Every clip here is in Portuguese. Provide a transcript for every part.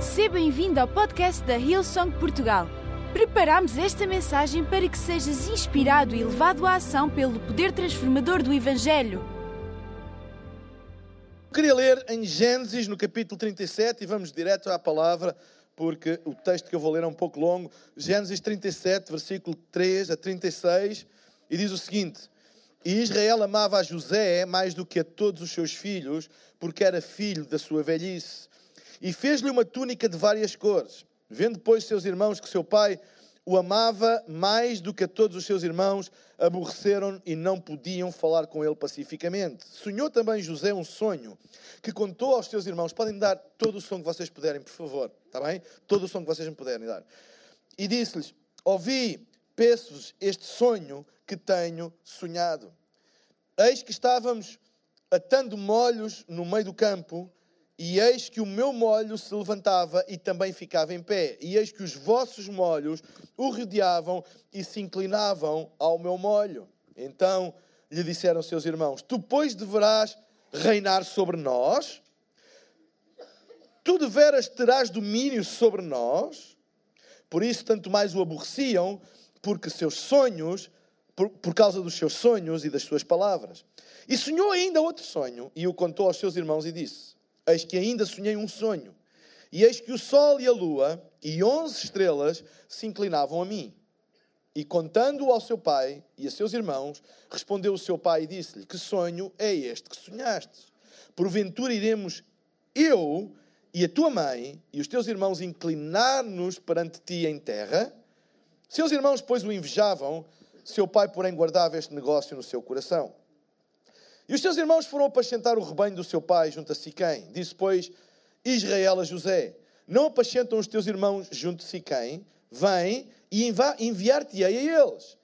Seja bem-vindo ao podcast da Hillsong Portugal. Preparamos esta mensagem para que sejas inspirado e levado à ação pelo poder transformador do Evangelho. Queria ler em Gênesis, no capítulo 37, e vamos direto à palavra, porque o texto que eu vou ler é um pouco longo. Gênesis 37, versículo 3 a 36, e diz o seguinte: E Israel amava a José mais do que a todos os seus filhos, porque era filho da sua velhice e fez-lhe uma túnica de várias cores. Vendo, pois, seus irmãos que seu pai o amava mais do que a todos os seus irmãos, aborreceram e não podiam falar com ele pacificamente. Sonhou também José um sonho que contou aos seus irmãos. Podem dar todo o som que vocês puderem, por favor, está bem? Todo o som que vocês me puderem dar. E disse-lhes: Ouvi, peço-vos este sonho que tenho sonhado. Eis que estávamos atando molhos no meio do campo e eis que o meu molho se levantava e também ficava em pé. E eis que os vossos molhos o rodeavam e se inclinavam ao meu molho. Então lhe disseram seus irmãos: Tu, pois, deverás reinar sobre nós? Tu deveras terás domínio sobre nós? Por isso, tanto mais o aborreciam, porque seus sonhos, por, por causa dos seus sonhos e das suas palavras. E sonhou ainda outro sonho e o contou aos seus irmãos e disse: Eis que ainda sonhei um sonho, e eis que o sol e a lua e onze estrelas se inclinavam a mim. E contando-o ao seu pai e a seus irmãos, respondeu o seu pai e disse-lhe: Que sonho é este que sonhaste? Porventura iremos eu e a tua mãe e os teus irmãos inclinar-nos perante ti em terra? Seus irmãos, pois, o invejavam, seu pai, porém, guardava este negócio no seu coração. E os seus irmãos foram apacentar o rebanho do seu pai junto a Siquém. Disse, pois, Israel a José: Não apacentam os teus irmãos junto a Siquém? Vem e enviar-te-ei a eles.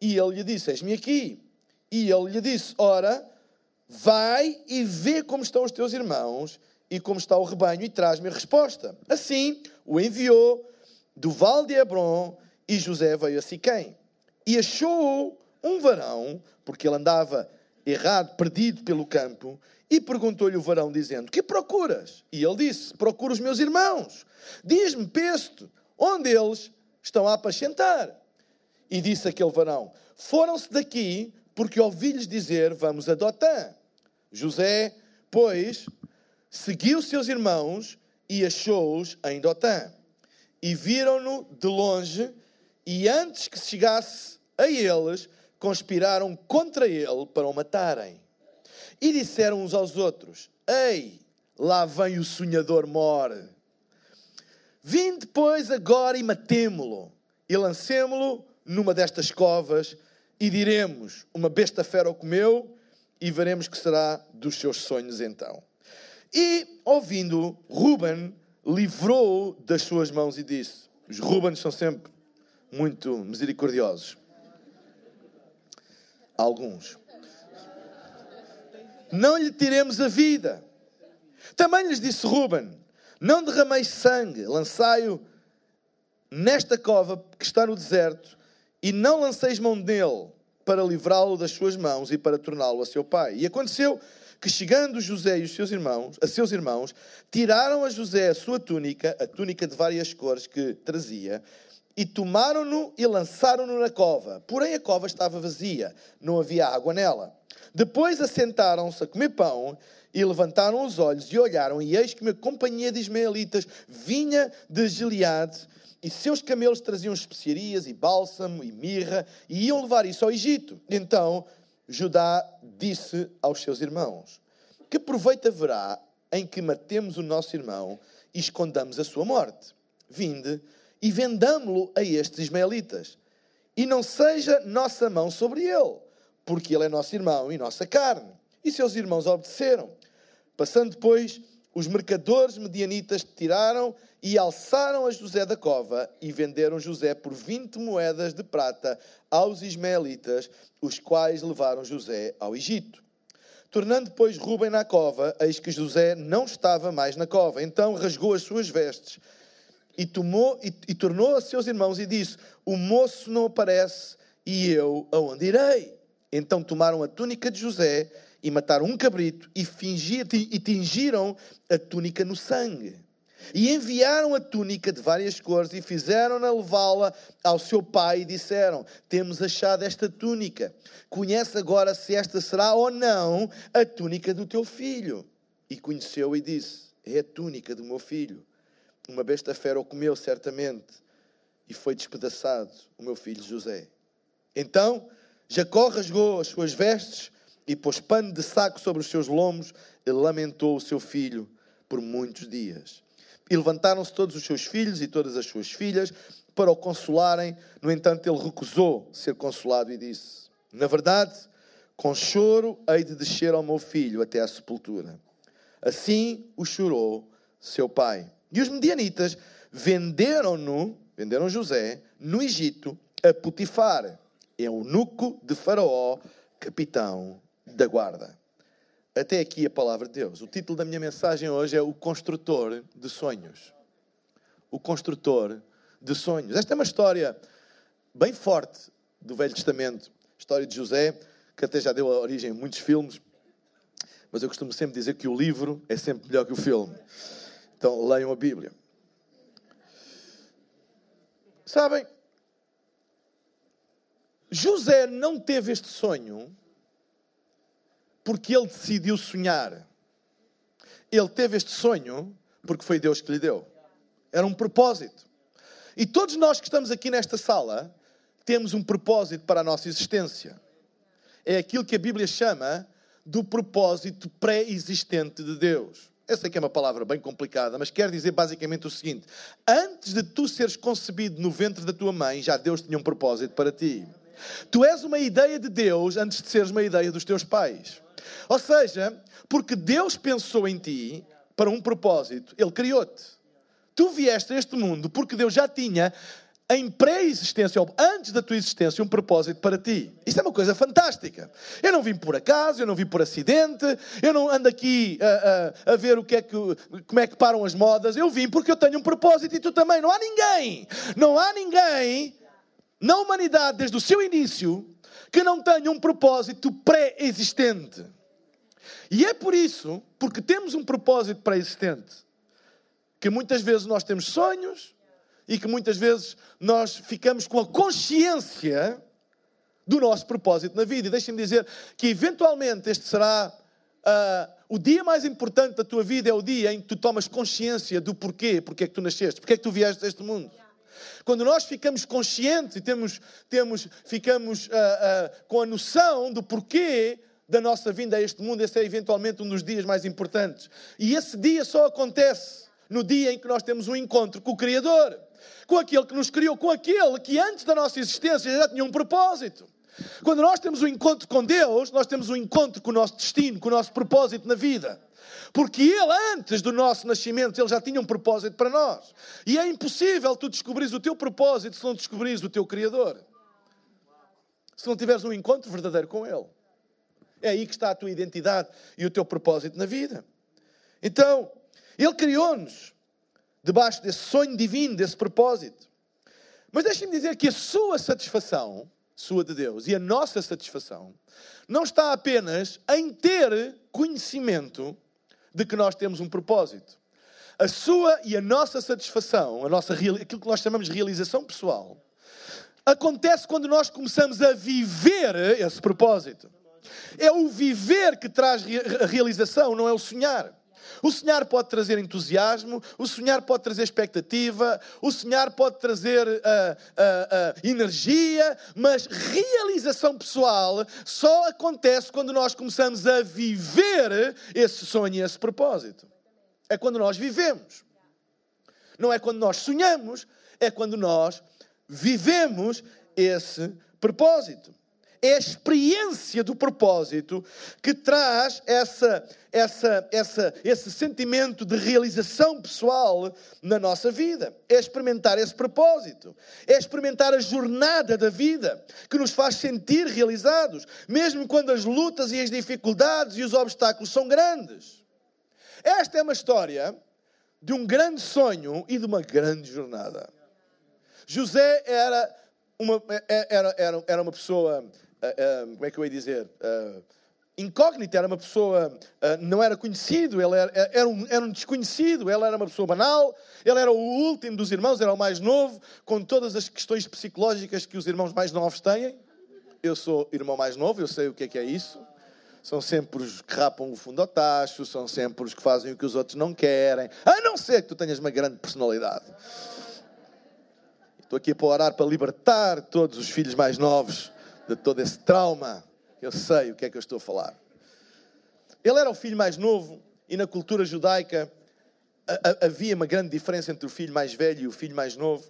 E ele lhe disse: Eis-me aqui. E ele lhe disse: Ora, vai e vê como estão os teus irmãos e como está o rebanho e traz-me a resposta. Assim o enviou do vale de Hebron e José veio a Siquém. E achou um varão, porque ele andava errado, perdido pelo campo, e perguntou-lhe o varão, dizendo: Que procuras? E ele disse: Procuro os meus irmãos. Diz-me, pesto, onde eles estão a apacentar. E disse aquele varão: Foram-se daqui, porque ouvi-lhes dizer: Vamos a Dotã. José, pois, seguiu seus irmãos e achou-os em Dotã. E viram-no de longe, e antes que chegasse a eles, conspiraram contra ele para o matarem. E disseram uns aos outros: Ei, lá vem o sonhador mor. Vinde, pois, agora e matemo-lo, e lancemo-lo numa destas covas, e diremos: Uma besta fera o comeu, e veremos que será dos seus sonhos então. E, ouvindo, Ruben livrou das suas mãos e disse: Os Rubens são sempre muito misericordiosos alguns. Não lhe tiremos a vida. Também lhes disse Ruben: Não derrameis sangue, lançai-o nesta cova que está no deserto, e não lanceis mão dele para livrá-lo das suas mãos e para torná-lo a seu pai. E aconteceu que chegando José e os seus irmãos, a seus irmãos, tiraram a José a sua túnica, a túnica de várias cores que trazia, e tomaram-no e lançaram-no na cova. Porém, a cova estava vazia, não havia água nela. Depois assentaram-se a comer pão e levantaram os olhos e olharam, e eis que uma companhia de ismaelitas vinha de Gileade, e seus camelos traziam especiarias e bálsamo e mirra, e iam levar isso ao Egito. Então Judá disse aos seus irmãos: Que proveito haverá em que matemos o nosso irmão e escondamos a sua morte? Vinde e vendamo-lo a estes ismaelitas. E não seja nossa mão sobre ele, porque ele é nosso irmão e nossa carne. E seus irmãos obedeceram. Passando depois, os mercadores medianitas tiraram e alçaram a José da cova e venderam José por 20 moedas de prata aos ismaelitas, os quais levaram José ao Egito. Tornando depois Rubem na cova, eis que José não estava mais na cova. Então rasgou as suas vestes e, tomou, e, e tornou a seus irmãos e disse: O moço não aparece e eu aonde irei? Então tomaram a túnica de José e mataram um cabrito e, fingiram, e tingiram a túnica no sangue. E enviaram a túnica de várias cores e fizeram-na levá-la ao seu pai e disseram: Temos achado esta túnica. Conhece agora se esta será ou não a túnica do teu filho. E conheceu e disse: É a túnica do meu filho. Uma besta fera o comeu certamente e foi despedaçado o meu filho José. Então Jacó rasgou as suas vestes e pôs pano de saco sobre os seus lombos e lamentou o seu filho por muitos dias. E levantaram-se todos os seus filhos e todas as suas filhas para o consolarem. No entanto, ele recusou ser consolado e disse: Na verdade, com choro hei de descer ao meu filho até à sepultura. Assim o chorou seu pai. E os medianitas venderam-no, venderam José, no Egito, a Potifar, eunuco de Faraó, capitão da guarda. Até aqui a palavra de Deus. O título da minha mensagem hoje é O Construtor de Sonhos. O Construtor de Sonhos. Esta é uma história bem forte do Velho Testamento. História de José, que até já deu origem a muitos filmes. Mas eu costumo sempre dizer que o livro é sempre melhor que o filme. Então leiam a Bíblia. Sabem, José não teve este sonho porque ele decidiu sonhar. Ele teve este sonho porque foi Deus que lhe deu. Era um propósito. E todos nós que estamos aqui nesta sala temos um propósito para a nossa existência. É aquilo que a Bíblia chama do propósito pré-existente de Deus. Eu sei que é uma palavra bem complicada, mas quer dizer basicamente o seguinte: antes de tu seres concebido no ventre da tua mãe, já Deus tinha um propósito para ti. Tu és uma ideia de Deus antes de seres uma ideia dos teus pais. Ou seja, porque Deus pensou em ti para um propósito, Ele criou-te. Tu vieste a este mundo porque Deus já tinha em pré-existência, antes da tua existência, um propósito para ti. Isto é uma coisa fantástica. Eu não vim por acaso, eu não vim por acidente, eu não ando aqui a, a, a, ver o que é que, como é que param as modas. Eu vim porque eu tenho um propósito e tu também. Não há ninguém, não há ninguém na humanidade, desde o seu início, que não tenha um propósito pré-existente. E é por isso, porque temos um propósito pré-existente, que muitas vezes nós temos sonhos e que muitas vezes nós ficamos com a consciência do nosso propósito na vida. E deixem-me dizer que eventualmente este será uh, o dia mais importante da tua vida, é o dia em que tu tomas consciência do porquê, porque é que tu nasceste, porque é que tu vieste a este mundo. Quando nós ficamos conscientes e temos, temos, ficamos uh, uh, com a noção do porquê da nossa vinda a este mundo, esse é eventualmente um dos dias mais importantes. E esse dia só acontece no dia em que nós temos um encontro com o Criador, com aquele que nos criou, com aquele que antes da nossa existência já tinha um propósito. Quando nós temos um encontro com Deus, nós temos um encontro com o nosso destino, com o nosso propósito na vida. Porque Ele, antes do nosso nascimento, Ele já tinha um propósito para nós. E é impossível tu descobrires o teu propósito se não descobrires o teu Criador. Se não tiveres um encontro verdadeiro com Ele. É aí que está a tua identidade e o teu propósito na vida. Então, Ele criou-nos debaixo desse sonho divino, desse propósito. Mas deixem-me dizer que a sua satisfação, sua de Deus, e a nossa satisfação, não está apenas em ter conhecimento de que nós temos um propósito. A sua e a nossa satisfação, a nossa, aquilo que nós chamamos de realização pessoal, acontece quando nós começamos a viver esse propósito. É o viver que traz a realização, não é o sonhar. O sonhar pode trazer entusiasmo, o sonhar pode trazer expectativa, o sonhar pode trazer uh, uh, uh, energia, mas realização pessoal só acontece quando nós começamos a viver esse sonho e esse propósito. É quando nós vivemos. Não é quando nós sonhamos, é quando nós vivemos esse propósito experiência do propósito que traz essa, essa, essa, esse sentimento de realização pessoal na nossa vida. É experimentar esse propósito. É experimentar a jornada da vida que nos faz sentir realizados, mesmo quando as lutas e as dificuldades e os obstáculos são grandes. Esta é uma história de um grande sonho e de uma grande jornada. José era uma, era, era, era uma pessoa uh, como é que eu ia dizer? Uh, incógnito, era uma pessoa, não era conhecido, ele era, era, um, era um desconhecido, ele era uma pessoa banal, ele era o último dos irmãos, era o mais novo, com todas as questões psicológicas que os irmãos mais novos têm. Eu sou irmão mais novo, eu sei o que é que é isso. São sempre os que rapam o fundo ao tacho, são sempre os que fazem o que os outros não querem, a não ser que tu tenhas uma grande personalidade. Estou aqui para orar para libertar todos os filhos mais novos de todo esse trauma. Eu sei o que é que eu estou a falar. Ele era o filho mais novo e na cultura judaica havia uma grande diferença entre o filho mais velho e o filho mais novo.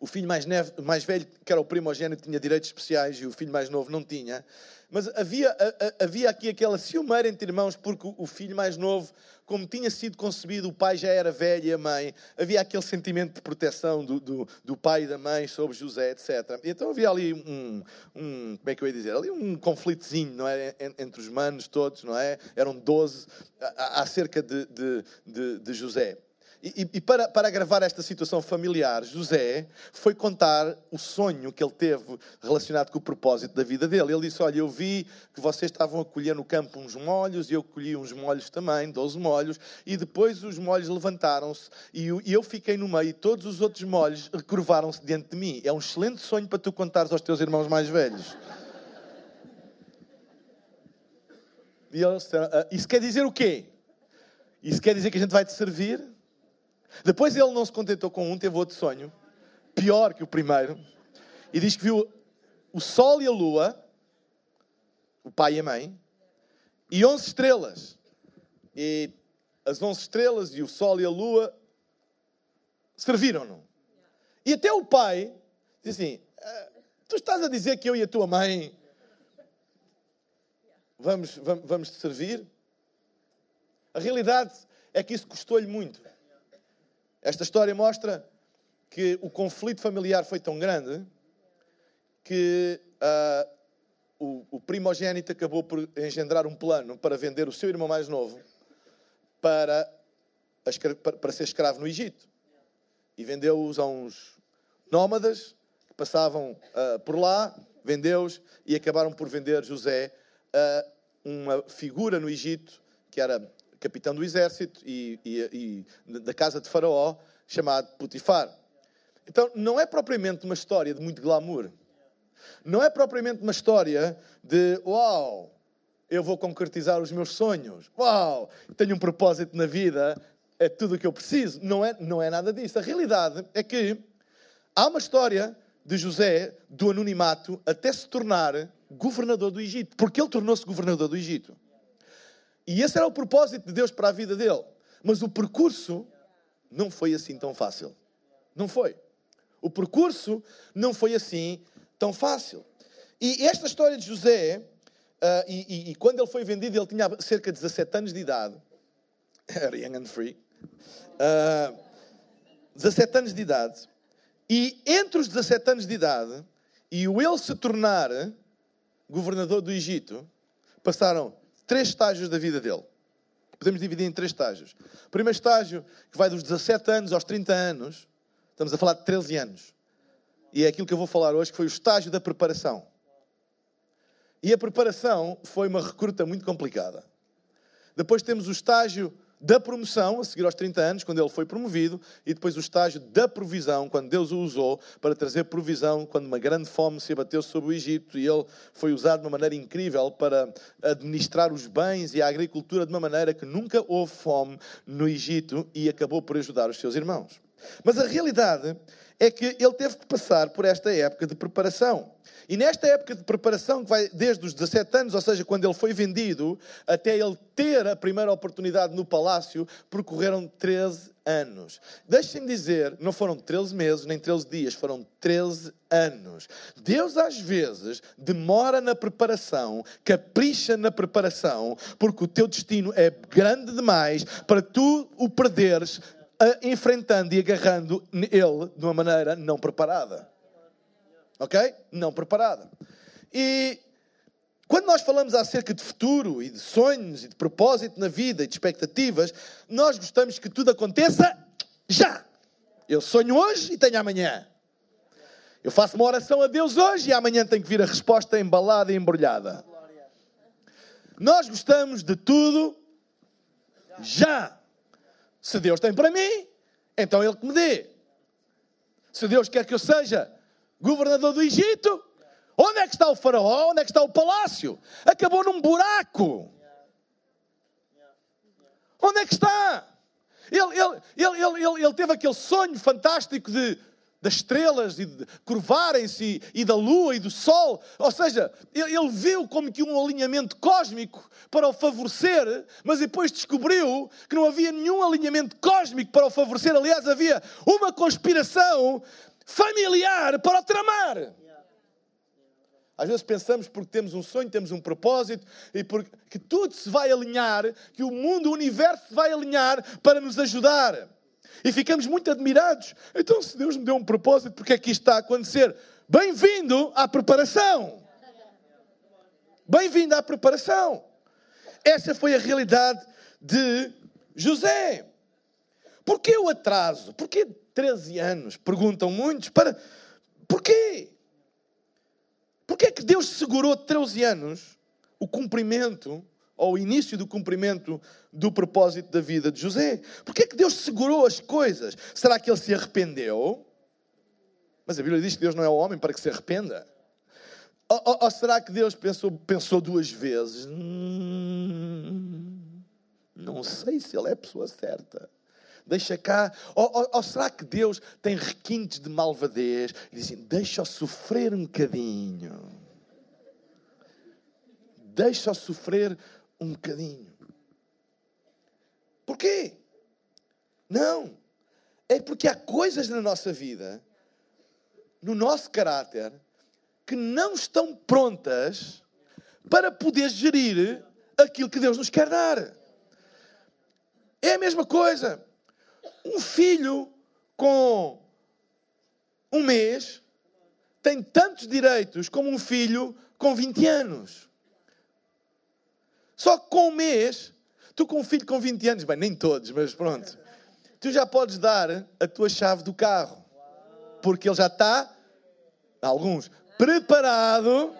O filho mais, mais velho, que era o primogênito, tinha direitos especiais e o filho mais novo não tinha. Mas havia, havia aqui aquela ciumeira entre irmãos, porque o filho mais novo, como tinha sido concebido, o pai já era velho e a mãe, havia aquele sentimento de proteção do, do, do pai e da mãe sobre José, etc. Então havia ali um, um, como é que eu ia dizer, ali um conflitozinho, não é? Entre os manos todos, não é? Eram 12 acerca de, de, de, de José. E, e, para, para agravar esta situação familiar, José foi contar o sonho que ele teve relacionado com o propósito da vida dele. Ele disse: Olha, eu vi que vocês estavam a colher no campo uns molhos, e eu colhi uns molhos também, 12 molhos, e depois os molhos levantaram-se, e eu fiquei no meio, e todos os outros molhos recurvaram-se diante de mim. É um excelente sonho para tu contares aos teus irmãos mais velhos. E ah, isso quer dizer o quê? Isso quer dizer que a gente vai te servir? Depois ele não se contentou com um, teve outro sonho, pior que o primeiro, e diz que viu o sol e a lua, o pai e a mãe, e onze estrelas. E as onze estrelas e o sol e a lua serviram-no. E até o pai diz assim: ah, Tu estás a dizer que eu e a tua mãe vamos, vamos, vamos te servir? A realidade é que isso custou-lhe muito. Esta história mostra que o conflito familiar foi tão grande que uh, o, o primogênito acabou por engendrar um plano para vender o seu irmão mais novo para, para ser escravo no Egito. E vendeu-os a uns nómadas que passavam uh, por lá, vendeu-os e acabaram por vender José a uma figura no Egito que era capitão do exército e, e, e da casa de Faraó, chamado Putifar. Então, não é propriamente uma história de muito glamour. Não é propriamente uma história de uau, eu vou concretizar os meus sonhos. Uau, tenho um propósito na vida, é tudo o que eu preciso. Não é, não é nada disso. A realidade é que há uma história de José do anonimato até se tornar governador do Egito, porque ele tornou-se governador do Egito. E esse era o propósito de Deus para a vida dele. Mas o percurso não foi assim tão fácil. Não foi. O percurso não foi assim tão fácil. E esta história de José, uh, e, e, e, quando ele foi vendido, ele tinha cerca de 17 anos de idade. Era young and free. Uh, ah, 17 anos de idade. E entre os 17 anos de idade e o ele se tornar governador do Egito, passaram três estágios da vida dele. Podemos dividir em três estágios. O primeiro estágio, que vai dos 17 anos aos 30 anos, estamos a falar de 13 anos. E é aquilo que eu vou falar hoje, que foi o estágio da preparação. E a preparação foi uma recruta muito complicada. Depois temos o estágio da promoção, a seguir aos 30 anos, quando ele foi promovido, e depois o estágio da provisão, quando Deus o usou para trazer provisão, quando uma grande fome se abateu sobre o Egito e ele foi usado de uma maneira incrível para administrar os bens e a agricultura de uma maneira que nunca houve fome no Egito e acabou por ajudar os seus irmãos. Mas a realidade é que ele teve que passar por esta época de preparação. E nesta época de preparação, que vai desde os 17 anos, ou seja, quando ele foi vendido, até ele ter a primeira oportunidade no palácio, percorreram 13 anos. Deixem-me dizer, não foram 13 meses, nem 13 dias, foram 13 anos. Deus, às vezes, demora na preparação, capricha na preparação, porque o teu destino é grande demais para tu o perderes enfrentando e agarrando ele de uma maneira não preparada. Ok? Não preparada. E quando nós falamos acerca de futuro e de sonhos e de propósito na vida e de expectativas, nós gostamos que tudo aconteça já. Eu sonho hoje e tenho amanhã. Eu faço uma oração a Deus hoje e amanhã tem que vir a resposta embalada e embrulhada. Nós gostamos de tudo já. Se Deus tem para mim, então Ele que me dê. Se Deus quer que eu seja governador do Egito, onde é que está o faraó? Onde é que está o palácio? Acabou num buraco. Onde é que está? Ele, ele, ele, ele, ele, teve aquele sonho fantástico de das estrelas e de curvarem-se e, da lua e do sol. Ou seja, ele, ele, viu como que um alinhamento cósmico para o favorecer, mas depois descobriu que não havia nenhum alinhamento cósmico para o favorecer. Aliás, havia uma conspiração familiar para o tramar. Às vezes pensamos porque temos um sonho, temos um propósito e porque tudo se vai alinhar, que o mundo, o universo se vai alinhar para nos ajudar. E ficamos muito admirados. Então, se Deus me deu um propósito, porque é que isto está a acontecer? Bem-vindo à preparação. Bem-vindo à preparação. Essa foi a realidade de José. Porquê o atraso? Porquê 13 anos? Perguntam muitos. Para... Porquê? Porquê é que Deus segurou 13 anos o cumprimento ao início do cumprimento do propósito da vida de José. Porquê é que Deus segurou as coisas? Será que ele se arrependeu? Mas a Bíblia diz que Deus não é o homem para que se arrependa. Ou, ou, ou será que Deus pensou, pensou duas vezes? Hum, não sei se ele é a pessoa certa. Deixa cá. Ou, ou, será que Deus tem requintes de malvadez e diz assim: deixa-o sofrer um bocadinho. Deixa-o sofrer um bocadinho. Porquê? Não. É porque há coisas na nossa vida, no nosso caráter, que não estão prontas para poder gerir aquilo que Deus nos quer dar. É a mesma coisa. Um filho com um mês tem tantos direitos como um filho com 20 anos. Só que com um mês, tu com um filho com 20 anos, bem, nem todos, mas pronto, tu já podes dar a tua chave do carro. Porque ele já está, alguns, preparado.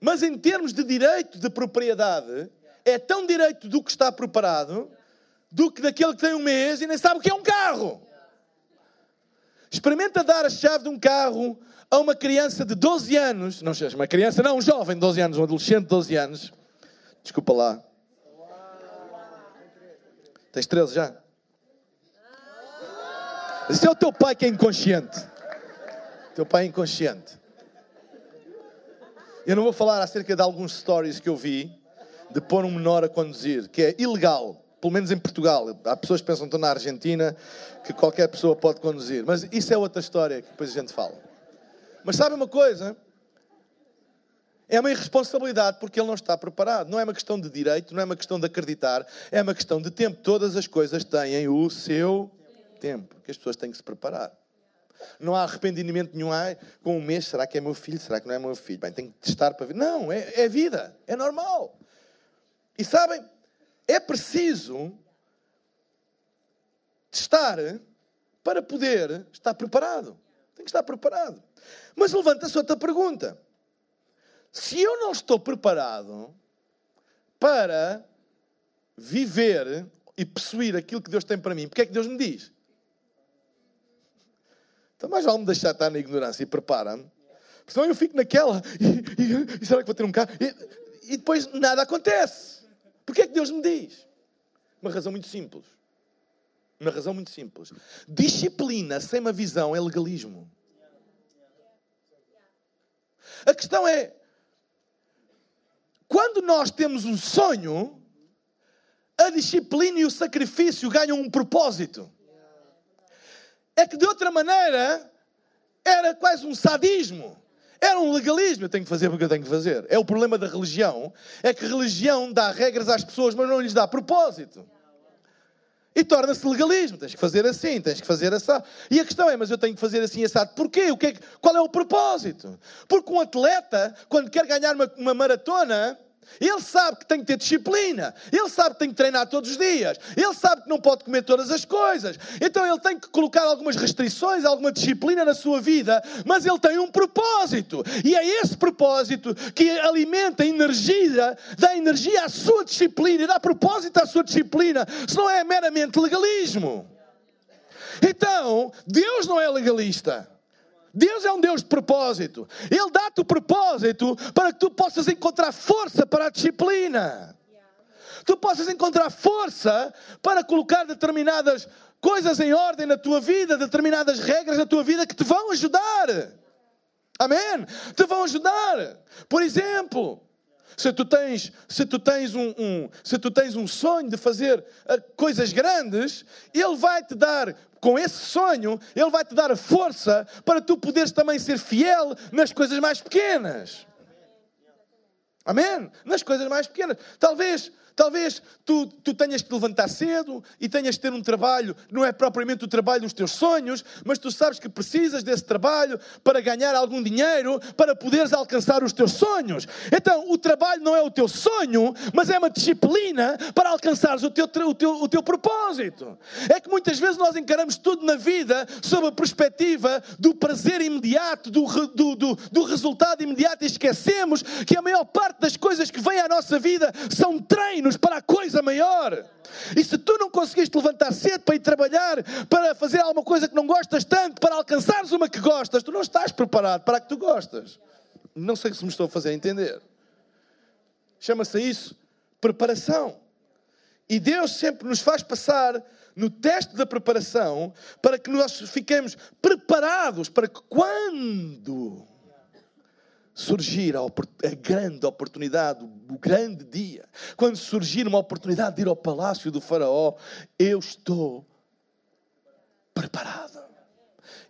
Mas em termos de direito de propriedade, é tão direito do que está preparado do que daquele que tem um mês e nem sabe o que é um carro. Experimenta dar a chave de um carro a uma criança de 12 anos, não seja uma criança, não, um jovem de 12 anos, um adolescente de 12 anos. Desculpa lá. Tens 13 já? Esse é o teu pai que é inconsciente. Teu pai é inconsciente. Eu não vou falar acerca de alguns stories que eu vi de pôr um menor a conduzir, que é ilegal, pelo menos em Portugal. Há pessoas que pensam que estão na Argentina que qualquer pessoa pode conduzir, mas isso é outra história que depois a gente fala. Mas sabe uma coisa? É uma irresponsabilidade porque ele não está preparado. Não é uma questão de direito, não é uma questão de acreditar, é uma questão de tempo. Todas as coisas têm o seu tempo, que as pessoas têm que se preparar. Não há arrependimento nenhum. Ai, com um mês, será que é meu filho? Será que não é meu filho? Bem, tem que testar para ver. Não, é, é vida, é normal. E sabem, é preciso testar para poder estar preparado. Tem que estar preparado. Mas levanta-se outra pergunta. Se eu não estou preparado para viver e possuir aquilo que Deus tem para mim, porque é que Deus me diz? Então mais vale me deixar estar na ignorância e prepara-me. Senão eu fico naquela e, e, e, será que vou ter um carro? E, e depois nada acontece. Porquê é que Deus me diz? Uma razão muito simples. Uma razão muito simples. Disciplina sem uma visão é legalismo. A questão é: quando nós temos um sonho, a disciplina e o sacrifício ganham um propósito. É que de outra maneira era quase um sadismo. Era um legalismo. Eu tenho que fazer porque eu tenho que fazer. É o problema da religião. É que religião dá regras às pessoas, mas não lhes dá propósito. E torna-se legalismo. Tens que fazer assim, tens que fazer assim. E a questão é, mas eu tenho que fazer assim assado. Porquê? O que é, qual é o propósito? Porque um atleta, quando quer ganhar uma, uma maratona, Ele sabe que tem que ter disciplina. Ele sabe que tem que treinar todos os dias. Ele sabe que não pode comer todas as coisas. Então ele tem que colocar algumas restrições, alguma disciplina na sua vida. Mas ele tem um propósito. E é esse propósito que alimenta a energia, dá energia à sua disciplina e dá propósito à sua disciplina. Se não é meramente legalismo. Então, Deus não é legalista. Deus é um Deus de propósito. Ele dá-te o propósito para que tu possas encontrar força para a disciplina. Tu possas encontrar força para colocar determinadas coisas em ordem na tua vida, determinadas regras na tua vida que te vão ajudar. Amém? Te vão ajudar. Por exemplo, se tu tens, se tu tens, um, um se tu tens um sonho de fazer uh, coisas grandes, Ele vai te dar, com esse sonho, Ele vai te dar a força para tu poderes também ser fiel nas coisas mais pequenas. Amém? Nas coisas mais pequenas. Talvez Talvez tu, tu tenhas que te levantar cedo e tenhas que ter um trabalho, não é propriamente o trabalho dos teus sonhos, mas tu sabes que precisas desse trabalho para ganhar algum dinheiro, para poderes alcançar os teus sonhos. Então, o trabalho não é o teu sonho, mas é uma disciplina para alcançares o teu, o teu, o teu propósito. É que muitas vezes nós encaramos tudo na vida sob a perspectiva do prazer imediato, do, do, do, do resultado imediato e esquecemos que a maior parte das coisas que vêm à nossa vida são treinos treinos para a coisa maior. E se tu não conseguiste levantar cedo para ir trabalhar, para fazer alguma coisa que não gostas tanto, para alcançares uma que gostas, tu não estás preparado para a que tu gostas. Não sei se me estou a fazer entender. Chama-se isso preparação. E Deus sempre nos faz passar no teste da preparação para que nós fiquemos preparados para que quando surgir a, a, grande oportunidade, o grande dia, quando surgir uma oportunidade de ir ao palácio do Faraó, eu estou preparado.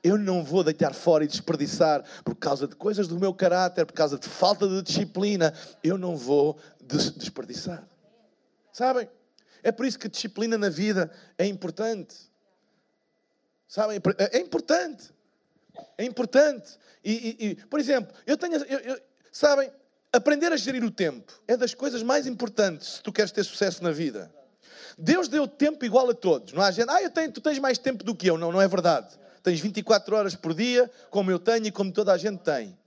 Eu não vou deitar fora e desperdiçar por causa de coisas do meu caráter, por causa de falta de disciplina. Eu não vou desperdiçar. Sabem? É por isso que disciplina na vida é importante. Sabem? É importante. É importante. E, e, e por exemplo, eu tenho. Eu, eu, sabem, aprender a gerir o tempo é das coisas mais importantes se tu queres ter sucesso na vida. Deus deu tempo igual a todos. Não há gente, ah, eu tenho, tu tens mais tempo do que eu. Não, não é verdade. Tens 24 horas por dia, como eu tenho e como toda a gente tem.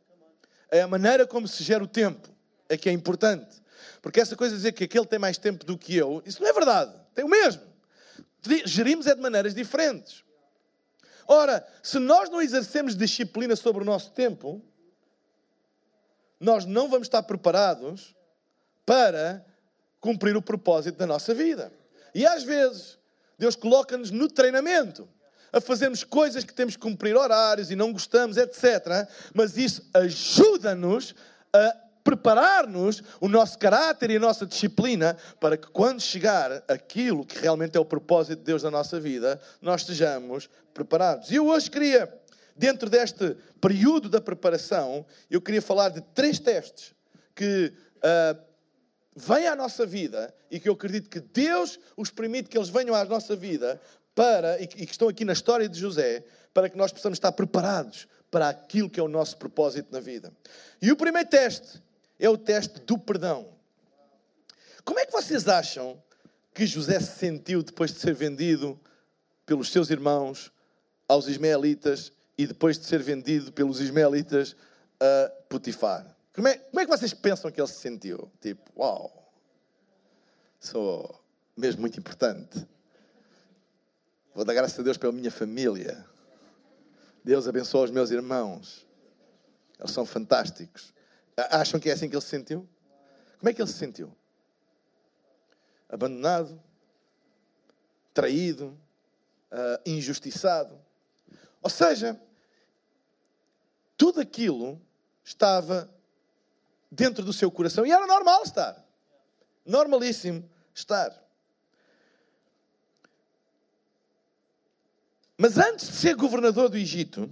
É a maneira como se gera o tempo é que é importante. Porque essa coisa de dizer que aquele tem mais tempo do que eu, isso não é verdade. Tem o mesmo. Gerimos é de maneiras diferentes. Ora, se nós não exercemos disciplina sobre o nosso tempo, nós não vamos estar preparados para cumprir o propósito da nossa vida. E às vezes, Deus coloca-nos no treinamento, a fazermos coisas que temos que cumprir horários e não gostamos, etc. Mas isso ajuda-nos a preparar-nos o nosso caráter e a nossa disciplina para que quando chegar aquilo que realmente é o propósito de Deus na nossa vida, nós estejamos preparados. E eu hoje queria, dentro deste período da preparação, eu queria falar de três testes que uh, vêm à nossa vida e que eu acredito que Deus os permite que eles venham à nossa vida para, e que estão aqui na história de José, para que nós possamos estar preparados para aquilo que é o nosso propósito na vida. E o primeiro teste é o teste do perdão. Como é que vocês acham que José se sentiu depois de ser vendido pelos seus irmãos aos ismaelitas e depois de ser vendido pelos ismaelitas a Potifar? Como é, como é que vocês pensam que ele se sentiu? Tipo, uau, sou mesmo muito importante. Vou dar graças a Deus pela minha família. Deus abençoa os meus irmãos. Eles são fantásticos. Acham que é assim que ele se sentiu? Como é que ele se sentiu? Abandonado, traído, uh, injustiçado. Ou seja, tudo aquilo estava dentro do seu coração e era normal estar. Normalíssimo estar. Mas antes de ser governador do Egito,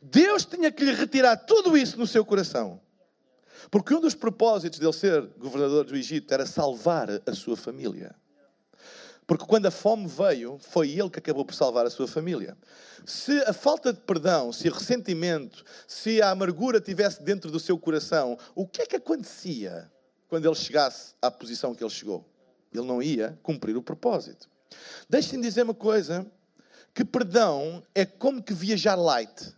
Deus tinha que lhe retirar tudo isso no seu coração. Porque um dos propósitos dele ser governador do Egito era salvar a sua família. Porque quando a fome veio, foi ele que acabou por salvar a sua família. Se a falta de perdão, se o ressentimento, se a amargura tivesse dentro do seu coração, o que é que acontecia quando ele chegasse à posição que ele chegou. Ele não ia cumprir o propósito. Deixem-me dizer uma coisa: que perdão é como que viajar light.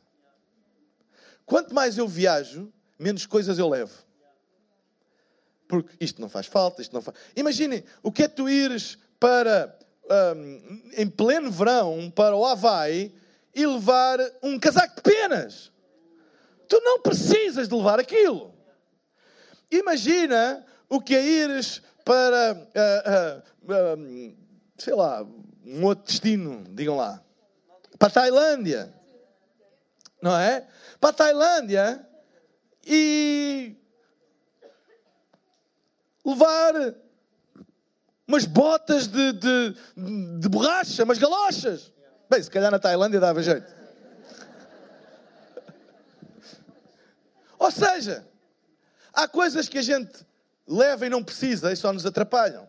Quanto mais eu viajo, menos coisas eu levo. Porque isto não faz falta, isto não faz. Imaginem, o que é tu ires para, um, em pleno verão, para o Havaí e levar um casaco de penas? Tu não precisas de levar aquilo. Imagina o que é ires para, uh, uh, uh, sei lá, um outro destino, digam lá, para a Tailândia, não é? Para a Tailândia e levar umas botas de, de, de borracha, umas galochas. Bem, se calhar na Tailândia dava jeito. Ou seja, há coisas que a gente leva e não precisa e só nos atrapalham.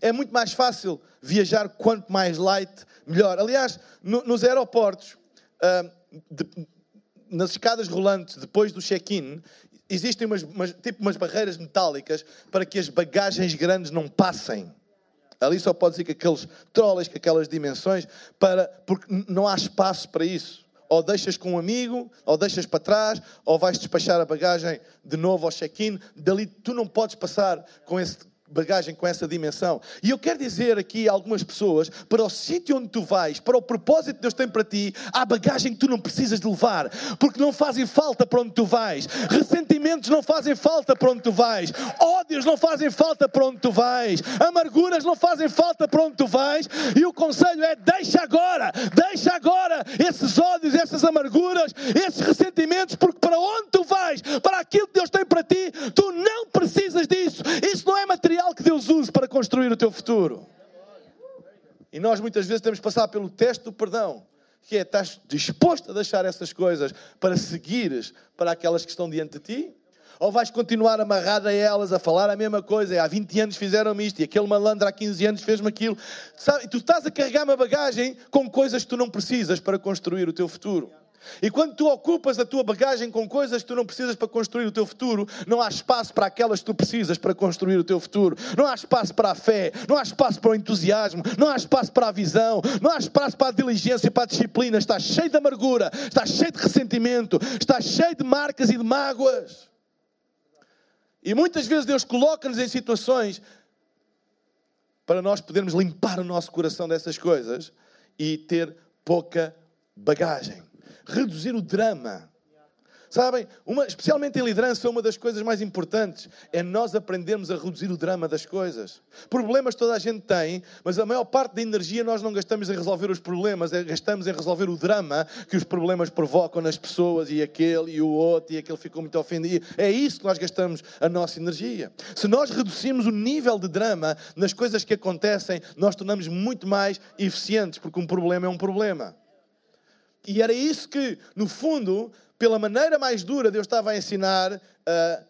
É muito mais fácil viajar quanto mais light, melhor. Aliás, no, nos aeroportos, uh, de, nas escadas rolantes, depois do check-in, existem umas, umas, tipo umas barreiras metálicas para que as bagagens grandes não passem. Ali só pode dizer que aqueles trolleys, que aquelas dimensões, para, porque não há espaço para isso. Ou deixas com um amigo, ou deixas para trás, ou vais despachar a bagagem de novo ao check-in. Dali tu não podes passar com esse bagagem com essa dimensão. E eu quero dizer aqui a algumas pessoas, para o sítio onde tu vais, para o propósito que Deus tem para ti, há bagagem que tu não precisas de levar, porque não fazem falta para onde tu vais. Ressentimentos não fazem falta para onde tu vais. Ódios não fazem falta para onde tu vais. Amarguras não fazem falta para onde tu vais. E o conselho é: deixa agora, deixa agora esses ódios, essas amarguras, esses ressentimentos, porque para onde tu vais, para aquilo que Deus tem para ti, tu não precisas disso. Isso não é material material que Deus use para construir o teu futuro. E nós muitas vezes temos que passar pelo teste do perdão, que é estás disposto a deixar essas coisas para seguires para aquelas que estão diante de ti? Ou vais continuar amarrado a elas, a falar a mesma coisa? E há 20 anos fizeram-me isto e aquele malandro há 15 anos fez-me aquilo. Sabe? Tu estás a carregar uma bagagem com coisas que tu não precisas para construir o teu futuro. E quando tu ocupas a tua bagagem com coisas que tu não precisas para construir o teu futuro, não há espaço para aquelas que tu precisas para construir o teu futuro. Não há espaço para a fé, não há espaço para o entusiasmo, não há espaço para a visão, não há espaço para a diligência, para a disciplina. Está cheio de amargura, está cheio de ressentimento, está cheio de marcas e de mágoas. E muitas vezes Deus coloca-nos em situações para nós podermos limpar o nosso coração dessas coisas e ter pouca bagagem reduzir o drama. Sabem, uma, especialmente em liderança, uma das coisas mais importantes é nós aprendermos a reduzir o drama das coisas. Problemas toda a gente tem, mas a maior parte da energia nós não gastamos em resolver os problemas, é, gastamos em resolver o drama que os problemas provocam nas pessoas e aquele e o outro e aquele ficou muito ofendido. É isso que nós gastamos a nossa energia. Se nós reduzirmos o nível de drama nas coisas que acontecem, nós tornamos muito mais eficientes, porque um problema é um problema. E era isso que, no fundo, pela maneira mais dura, Deus estava a ensinar a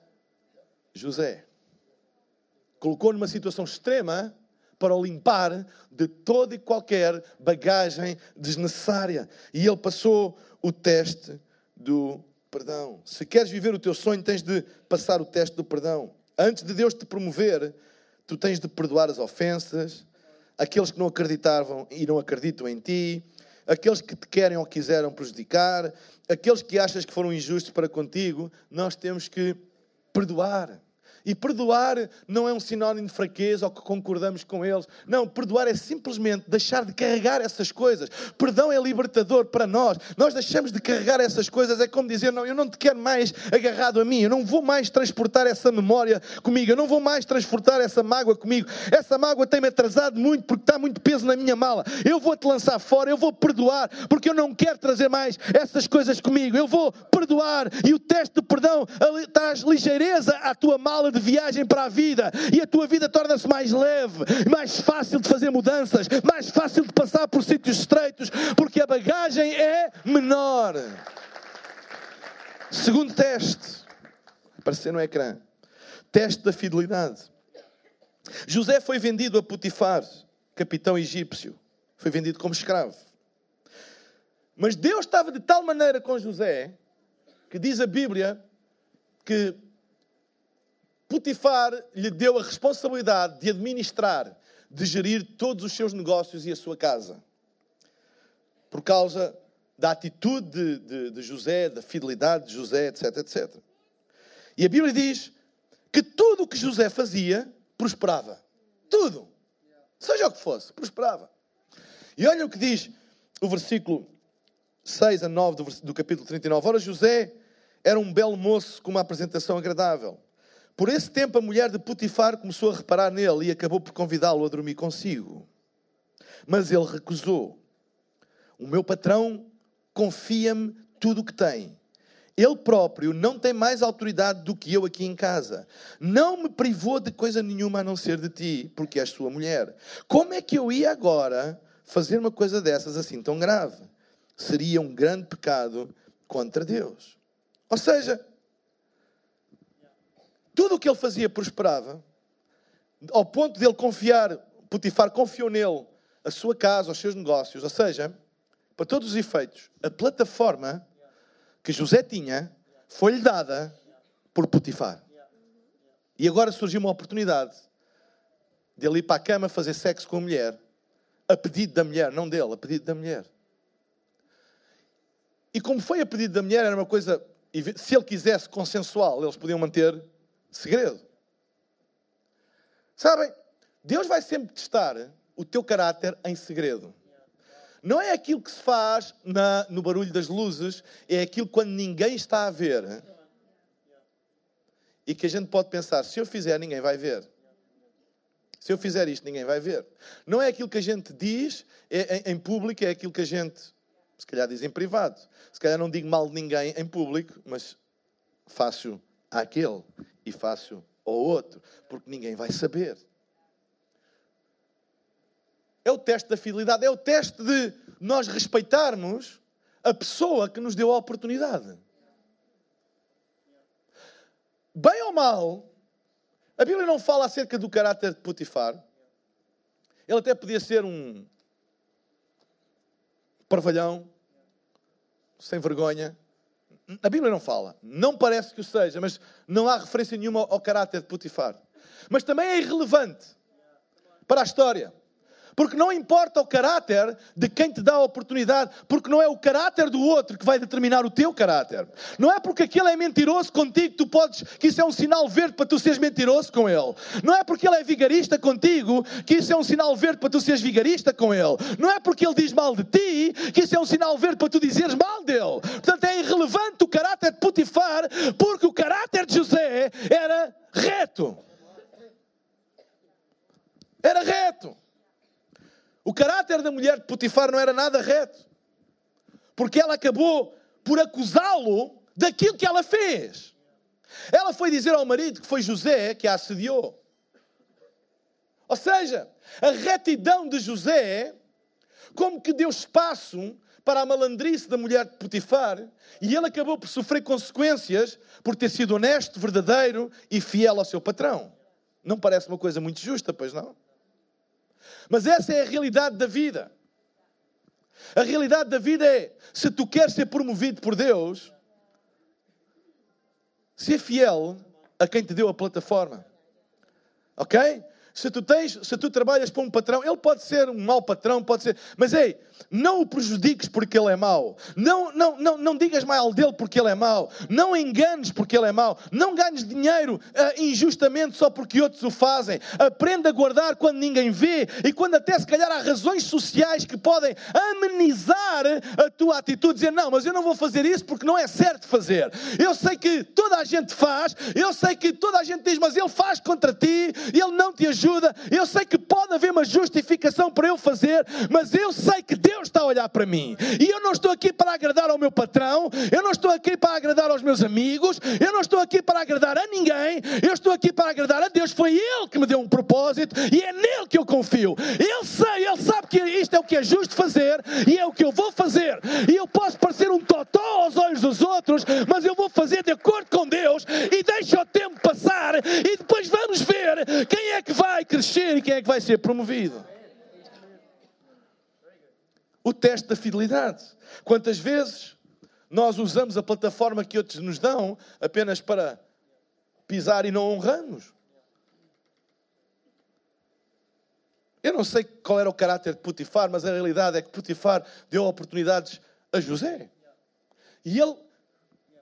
José. Colocou numa situação extrema para o limpar de toda e qualquer bagagem desnecessária. E ele passou o teste do perdão. Se queres viver o teu sonho, tens de passar o teste do perdão. Antes de Deus te promover, tu tens de perdoar as ofensas, aqueles que não acreditavam e não acreditam em ti, aqueles que te querem ou quiseram prejudicar, aqueles que achas que foram injustos para contigo, nós temos que perdoar. E perdoar não é um sinónimo de fraqueza ou que concordamos com eles. Não, perdoar é simplesmente deixar de carregar essas coisas. Perdão é libertador para nós. Nós deixamos de carregar essas coisas. É como dizer: Não, eu não te quero mais agarrado a mim. Eu não vou mais transportar essa memória comigo. Eu não vou mais transportar essa mágoa comigo. Essa mágoa tem-me atrasado muito porque está muito peso na minha mala. Eu vou te lançar fora. Eu vou perdoar porque eu não quero trazer mais essas coisas comigo. Eu vou perdoar. E o teste de perdão traz ligeireza à tua mala de viagem para a vida e a tua vida torna-se mais leve, mais fácil de fazer mudanças, mais fácil de passar por sítios estreitos, porque a bagagem é menor. Segundo teste, aparecer no ecrã: teste da fidelidade. José foi vendido a Potifar, capitão egípcio. Foi vendido como escravo. Mas Deus estava de tal maneira com José que diz a Bíblia que Potifar lhe deu a responsabilidade de administrar, de gerir todos os seus negócios e a sua casa. Por causa da atitude de, de, de José, da fidelidade de José, etc, etc. E a Bíblia diz que tudo o que José fazia prosperava. Tudo. Seja o que fosse, prosperava. E olha o que diz o versículo 6 a 9 do, do capítulo 39. Ora, José era um belo moço com uma apresentação agradável. Por esse tempo, a mulher de Potifar começou a reparar nele e acabou por convidá-lo a dormir consigo. Mas ele recusou. O meu patrão confia-me tudo o que tem. Ele próprio não tem mais autoridade do que eu aqui em casa. Não me privou de coisa nenhuma a não ser de ti, porque és sua mulher. Como é que eu ia agora fazer uma coisa dessas assim tão grave? Seria um grande pecado contra Deus. Ou seja, tudo o que ele fazia prosperava, ao ponto de ele confiar, Potifar confiou nele a sua casa, os seus negócios, ou seja, para todos os efeitos, a plataforma que José tinha foi-lhe dada por Potifar. E agora surgiu uma oportunidade de ele ir para a cama fazer sexo com a mulher, a pedido da mulher, não dele, a pedido da mulher. E como foi a pedido da mulher, era uma coisa, se ele quisesse consensual, eles podiam manter segredo. Sabem, Deus vai sempre testar o teu caráter em segredo. Não é aquilo que se faz na, no barulho das luzes, é aquilo quando ninguém está a ver. E que a gente pode pensar: se eu fizer, ninguém vai ver. Se eu fizer isto, ninguém vai ver. Não é aquilo que a gente diz é, em, em público, é aquilo que a gente, se calhar, diz em privado. Se calhar não digo mal de ninguém em público, mas faço àquele e faço ao outro, porque ninguém vai saber. É o teste da fidelidade, é o teste de nós respeitarmos a pessoa que nos deu a oportunidade. Bem ou mal, a Bíblia não fala acerca do caráter de Potifar. Ele até podia ser um parvalhão, sem vergonha. A Bíblia não fala. Não parece que o seja, mas não há referência nenhuma ao caráter de Potifar. Mas também é irrelevante para a história. Porque não importa o caráter de quem te dá a oportunidade, porque não é o caráter do outro que vai determinar o teu caráter. Não é porque aquele é mentiroso contigo que tu podes, que isso é um sinal verde para tu seres mentiroso com ele. Não é porque ele é vigarista contigo que isso é um sinal verde para tu seres vigarista com ele. Não é porque ele diz mal de ti que isso é um sinal verde para tu dizeres mal dele. Portanto, é irrelevante o caráter de Potifar, porque o caráter de José era reto. Era reto. O caráter da mulher de Potifar não era nada reto. Porque ela acabou por acusá-lo daquilo que ela fez. Ela foi dizer ao marido que foi José que a assediou. Ou seja, a retidão de José, como que deu espaço para a malandrice da mulher de Potifar, e ele acabou por sofrer consequências por ter sido honesto, verdadeiro e fiel ao seu patrão. Não parece uma coisa muito justa, pois não? Mas essa é a realidade da vida. A realidade da vida é: se tu queres ser promovido por Deus, ser fiel a quem te deu a plataforma. Ok? Se tu tens, se tu trabalhas para um patrão, ele pode ser um mau patrão, pode ser, mas ei, não o prejudiques porque ele é mau. Não, não, não, não digas mal dele porque ele é mau. Não enganes porque ele é mau. Não ganhes dinheiro uh, injustamente só porque outros o fazem. Aprenda a guardar quando ninguém vê e quando até se calhar há razões sociais que podem amenizar a tua atitude, dizer não, mas eu não vou fazer isso porque não é certo fazer. Eu sei que toda a gente faz, eu sei que toda a gente diz, mas ele faz contra ti, ele não te ajuda ajuda. Eu sei que pode haver uma justificação para eu fazer, mas eu sei que Deus está a olhar para mim. E eu não estou aqui para agradar ao meu patrão, eu não estou aqui para agradar aos meus amigos, eu não estou aqui para agradar a ninguém, eu estou aqui para agradar a Deus. Foi Ele que me deu um propósito e é nele que eu confio. Ele sei, Ele sabe que isto é o que é justo fazer e é o que eu vou fazer. E eu posso parecer um totó aos olhos dos outros, mas eu vou fazer de acordo com Deus e deixa o tempo passar e depois vamos ver quem é que vai vai crescer e quem é que vai ser promovido? O teste da fidelidade. Quantas vezes nós usamos a plataforma que outros nos dão apenas para pisar e não honramos. Eu não sei qual era o caráter de Potifar, mas a realidade é que Potifar deu oportunidades a José. E ele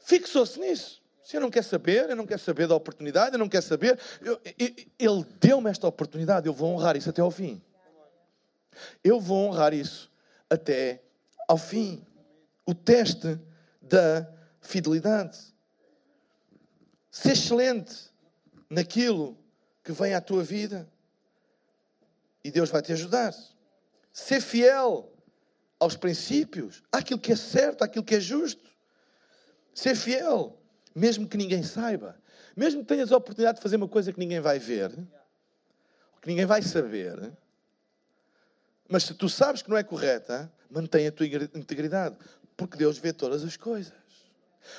fixou-se nisso. Eu não quer saber, eu não quero saber da oportunidade, eu não quero saber. Eu, eu, ele deu-me esta oportunidade, eu vou honrar isso até ao fim. Eu vou honrar isso até ao fim. O teste da fidelidade. Ser excelente naquilo que vem à tua vida e Deus vai te ajudar. Ser fiel aos princípios, àquilo que é certo, àquilo que é justo. Ser fiel, mesmo que ninguém saiba. Mesmo que tenhas a oportunidade de fazer uma coisa que ninguém vai ver, que ninguém vai saber, mas se tu sabes que não é correta, mantém a tua integridade, porque Deus vê todas as coisas.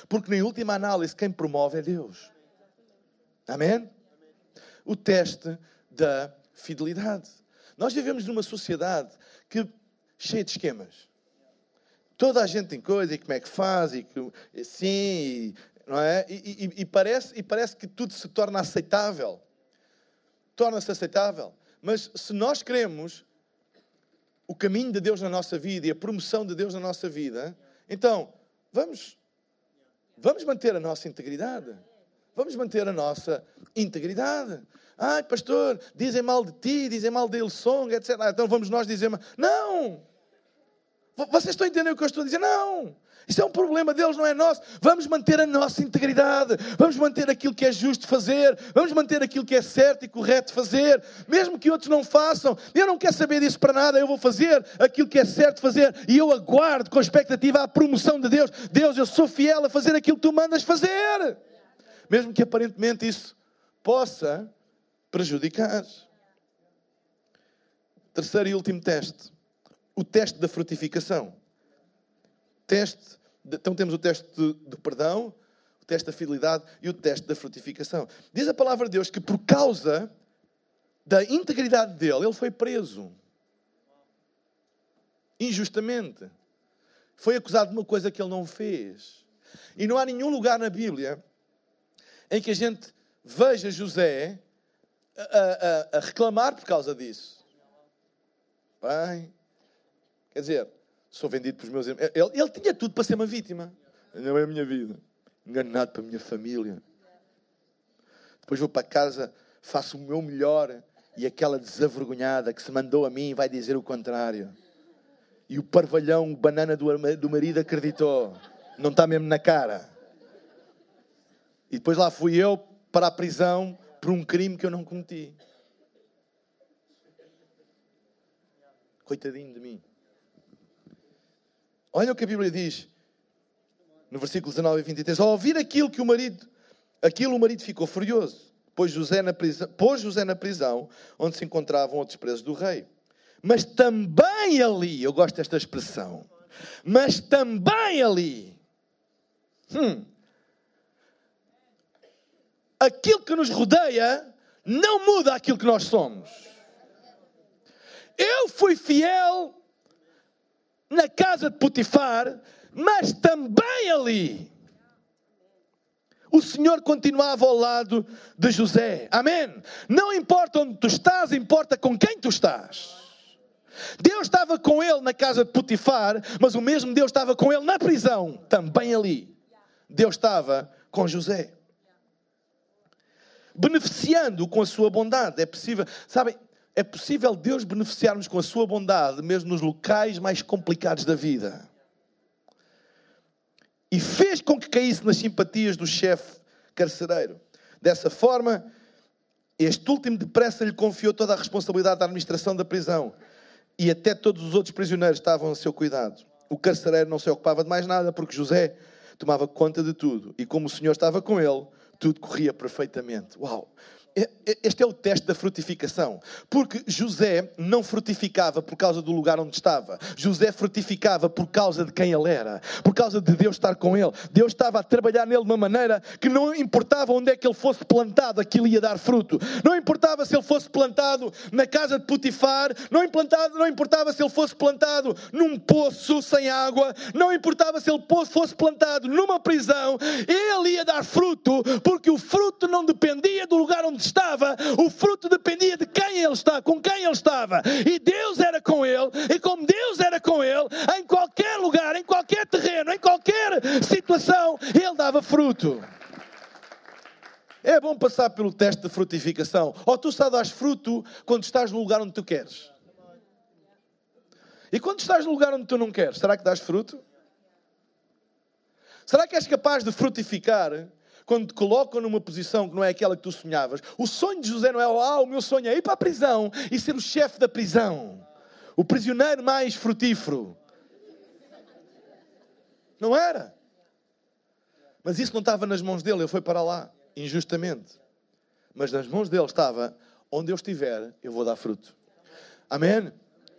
Porque, em última análise, quem promove é Deus. Amém? O teste da fidelidade. Nós vivemos numa sociedade que cheia de esquemas. Toda a gente tem coisa, e como é que faz, e que, assim, não é? E, e, e, parece, e parece que tudo se torna aceitável. Torna-se aceitável. Mas se nós queremos o caminho de Deus na nossa vida e a promoção de Deus na nossa vida, então vamos, vamos manter a nossa integridade. Vamos manter a nossa integridade. Ai, pastor, dizem mal de ti, dizem mal de Ilsong, etc. Então vamos nós dizer mal. Não! Vocês estão entendendo o que eu estou a dizer? Não! Isso é um problema deles, não é nosso. Vamos manter a nossa integridade. Vamos manter aquilo que é justo fazer. Vamos manter aquilo que é certo e correto fazer. Mesmo que outros não façam. Eu não quero saber disso para nada. Eu vou fazer aquilo que é certo fazer. E eu aguardo com expectativa a promoção de Deus. Deus, eu sou fiel a fazer aquilo que tu mandas fazer. Mesmo que aparentemente isso possa prejudicar. Terceiro e último teste o teste da frutificação. Teste, então temos o teste do perdão, o teste da fidelidade e o teste da frutificação. Diz a palavra de Deus que por causa da integridade dele, ele foi preso. Injustamente. Foi acusado de uma coisa que ele não fez. E não há nenhum lugar na Bíblia em que a gente veja José a, a, a reclamar por causa disso. Bem, Quer dizer, sou vendido pelos meus irmãos. Ele, ele tinha tudo para ser uma vítima. Não é a minha vida. Enganado para a minha família. Depois vou para casa, faço o meu melhor e aquela desavergonhada que se mandou a mim vai dizer o contrário. E o parvalhão, banana do, do marido acreditou. Não está mesmo na cara. E depois lá fui eu para a prisão por um crime que eu não cometi. Coitadinho de mim. Olha o que a Bíblia diz no versículo 19 e 23. Ao ouvir aquilo que o marido, aquilo o marido ficou furioso, pôs José na prisão, pôs José na prisão onde se encontravam outros presos do rei. Mas também ali, eu gosto desta expressão, mas também ali, hum, aquilo que nos rodeia não muda aquilo que nós somos. Eu fui fiel na casa de Potifar, mas também ali. O Senhor continuava ao lado de José. Amém? Não importa onde tu estás, importa com quem tu estás. Deus estava com ele na casa de Potifar, mas o mesmo Deus estava com ele na prisão, também ali. Deus estava com José. Beneficiando com a sua bondade. É possível, sabem, é possível Deus beneficiarmos com a sua bondade, mesmo nos locais mais complicados da vida. E fez com que caísse nas simpatias do chefe carcereiro. Dessa forma, este último depressa lhe confiou toda a responsabilidade da administração da prisão. E até todos os outros prisioneiros estavam a seu cuidado. O carcereiro não se ocupava de mais nada, porque José tomava conta de tudo. E como o Senhor estava com ele, tudo corria perfeitamente. Uau! Este é o teste da frutificação. Porque José não frutificava por causa do lugar onde estava. José frutificava por causa de quem ele era. Por causa de Deus estar com ele. Deus estava a trabalhar nele de uma maneira que não importava onde é que ele fosse plantado, aquilo ia dar fruto. Não importava se ele fosse plantado na casa de Putifar. Não, implantado, não importava se ele fosse plantado num poço sem água. Não importava se ele fosse plantado numa prisão. Ele ia dar fruto porque o fruto não dependia do lugar onde estava, o fruto dependia de quem ele estava, com quem ele estava. E Deus era com ele, e como Deus era com ele, em qualquer lugar, em qualquer terreno, em qualquer situação, ele dava fruto. É bom passar pelo teste de frutificação. Ou tu só dás fruto quando estás no lugar onde tu queres. E quando estás no lugar onde tu não queres, será que dás fruto? Será que és capaz de frutificar quando te colocam numa posição que não é aquela que tu sonhavas. O sonho de José não é, ah, o meu sonho é ir para a prisão e ser o chefe da prisão. O prisioneiro mais frutífero. Não era. Mas isso não estava nas mãos dele, ele foi para lá, injustamente. Mas nas mãos dele estava, onde eu estiver, eu vou dar fruto. Amém?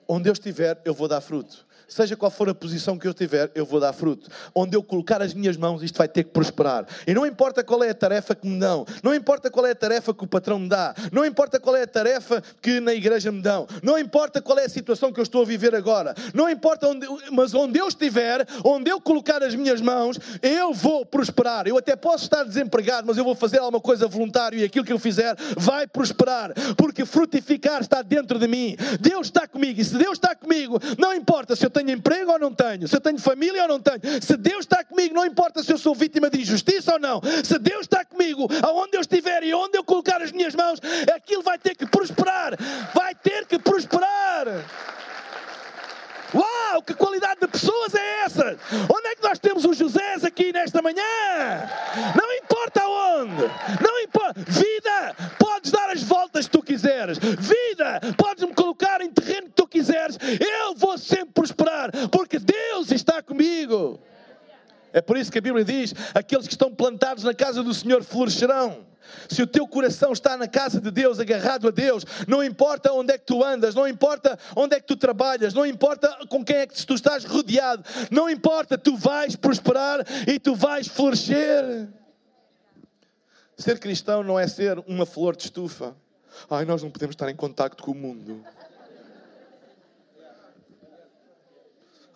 Onde eu estiver, eu vou dar fruto seja qual for a posição que eu tiver, eu vou dar fruto. Onde eu colocar as minhas mãos, isto vai ter que prosperar. E não importa qual é a tarefa que me dão, não importa qual é a tarefa que o patrão me dá, não importa qual é a tarefa que na igreja me dão, não importa qual é a situação que eu estou a viver agora, não importa onde, mas onde eu estiver, onde eu colocar as minhas mãos, eu vou prosperar. Eu até posso estar desempregado, mas eu vou fazer alguma coisa voluntária e aquilo que eu fizer vai prosperar, porque frutificar está dentro de mim. Deus está comigo e se Deus está comigo, não importa se eu tenho emprego ou não tenho, se eu tenho família ou não tenho, se Deus está comigo, não importa se eu sou vítima de injustiça ou não, se Deus está comigo, aonde eu estiver e onde eu colocar as minhas mãos, aquilo vai ter que prosperar, vai ter que prosperar. Uau, que qualidade de pessoas é essa? Onde é que nós temos os Josés aqui nesta manhã? Não importa onde, não importa. Vida, podes dar as voltas que tu quiseres. Vida, podes me colocar em terreno que tu quiseres. Eu vou sempre prosperar, porque Deus está comigo. É por isso que a Bíblia diz: aqueles que estão plantados na casa do Senhor florescerão. Se o teu coração está na casa de Deus, agarrado a Deus, não importa onde é que tu andas, não importa onde é que tu trabalhas, não importa com quem é que tu estás rodeado, não importa, tu vais prosperar e tu vais florescer. Ser cristão não é ser uma flor de estufa. Ai, nós não podemos estar em contacto com o mundo.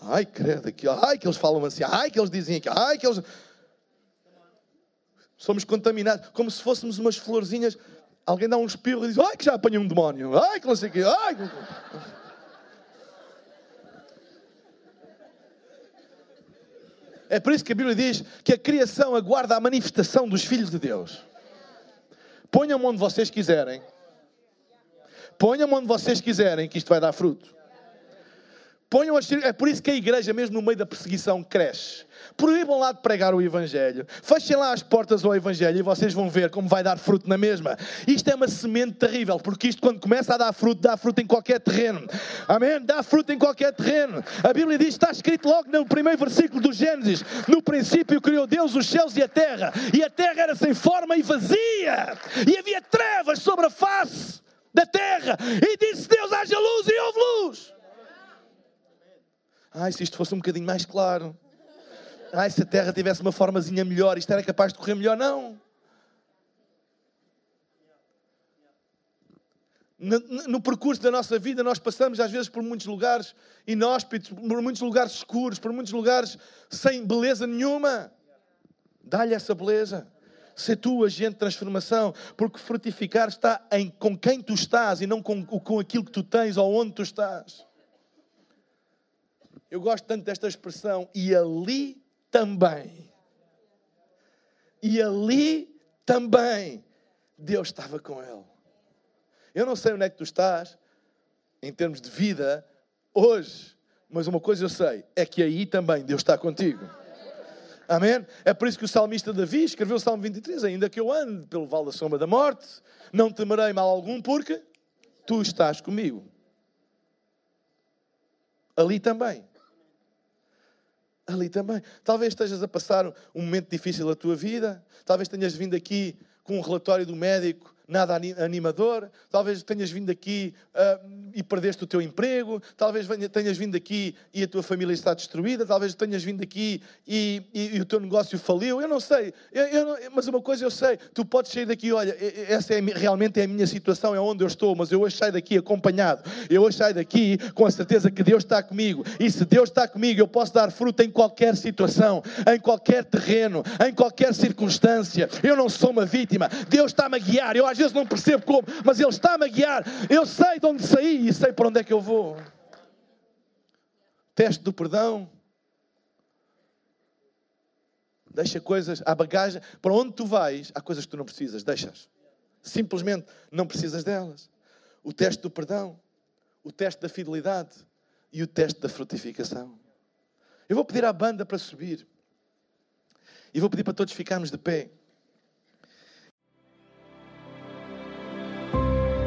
Ai, credo, aqui, ai, que eles falam assim, ai, que eles dizem aqui, ai, que eles. Somos contaminados, como se fôssemos umas florzinhas. Alguém dá um espirro e diz: Ai, que já apanhei um demónio. Ai, que não sei o quê. Ai, que... É por isso que a Bíblia diz que a criação aguarda a manifestação dos filhos de Deus. Ponham-me onde vocês quiserem. Ponham-me onde vocês quiserem, que isto vai dar fruto. Ponham as, é por isso que a igreja, mesmo no meio da perseguição, cresce. Proíbam lá de pregar o Evangelho. Fechem lá as portas ao Evangelho e vocês vão ver como vai dar fruto na mesma. Isto é uma semente terrível, porque isto, quando começa a dar fruto, dá fruto em qualquer terreno. Amém? Dá fruto em qualquer terreno. A Bíblia diz, está escrito logo no primeiro versículo do Gênesis: No princípio criou Deus os céus e a terra, e a terra era sem forma e vazia, e havia trevas sobre a face da terra, e disse Deus: haja luz e houve luz. Ai, se isto fosse um bocadinho mais claro. Ai, se a terra tivesse uma formazinha melhor, isto era capaz de correr melhor. Não. No, no, percurso da nossa vida, nós passamos às vezes por muitos lugares inóspitos, por muitos lugares escuros, por muitos lugares sem beleza nenhuma. Dá-lhe essa beleza. Ser tu agente de transformação, porque frutificar está em com quem tu estás e não com, com aquilo que tu tens ou onde tu estás. Eu gosto tanto desta expressão, e ali também. E ali também Deus estava com ele. Eu não sei onde é que tu estás, em termos de vida, hoje, mas uma coisa eu sei, é que aí também Deus está contigo. Amém? É por isso que o salmista Davi escreveu o Salmo 23: Ainda que eu ande pelo vale da sombra da morte, não temerei mal algum, porque tu estás comigo. Ali também ali também. Talvez estejas a passar um momento difícil da tua vida, talvez tenhas vindo aqui com um relatório do médico nada animador, talvez tenhas vindo aqui uh, e perdeste o teu emprego, talvez tenhas vindo aqui e a tua família está destruída, talvez tenhas vindo aqui e, e, e o teu negócio faliu, eu não sei, eu, eu mas uma coisa eu sei, tu podes sair daqui, olha, essa é, realmente é a minha situação, é onde eu estou, mas eu hoje saio daqui acompanhado, eu hoje saio daqui com a certeza que Deus está comigo, e se Deus está comigo, eu posso dar fruto em qualquer situação, em qualquer terreno, em qualquer circunstância, eu não sou uma vítima, Deus está-me a guiar, eu às vezes não percebo como, mas Ele está-me a guiar. Eu sei de onde saí e sei para onde é que eu vou. Teste do perdão. Deixa coisas, há bagagem. Para onde tu vais, há coisas que tu não precisas, deixas. Simplesmente não precisas delas. O teste do perdão, o teste da fidelidade e o teste da frutificação. Eu vou pedir à banda para subir. E vou pedir para todos ficarmos de pé.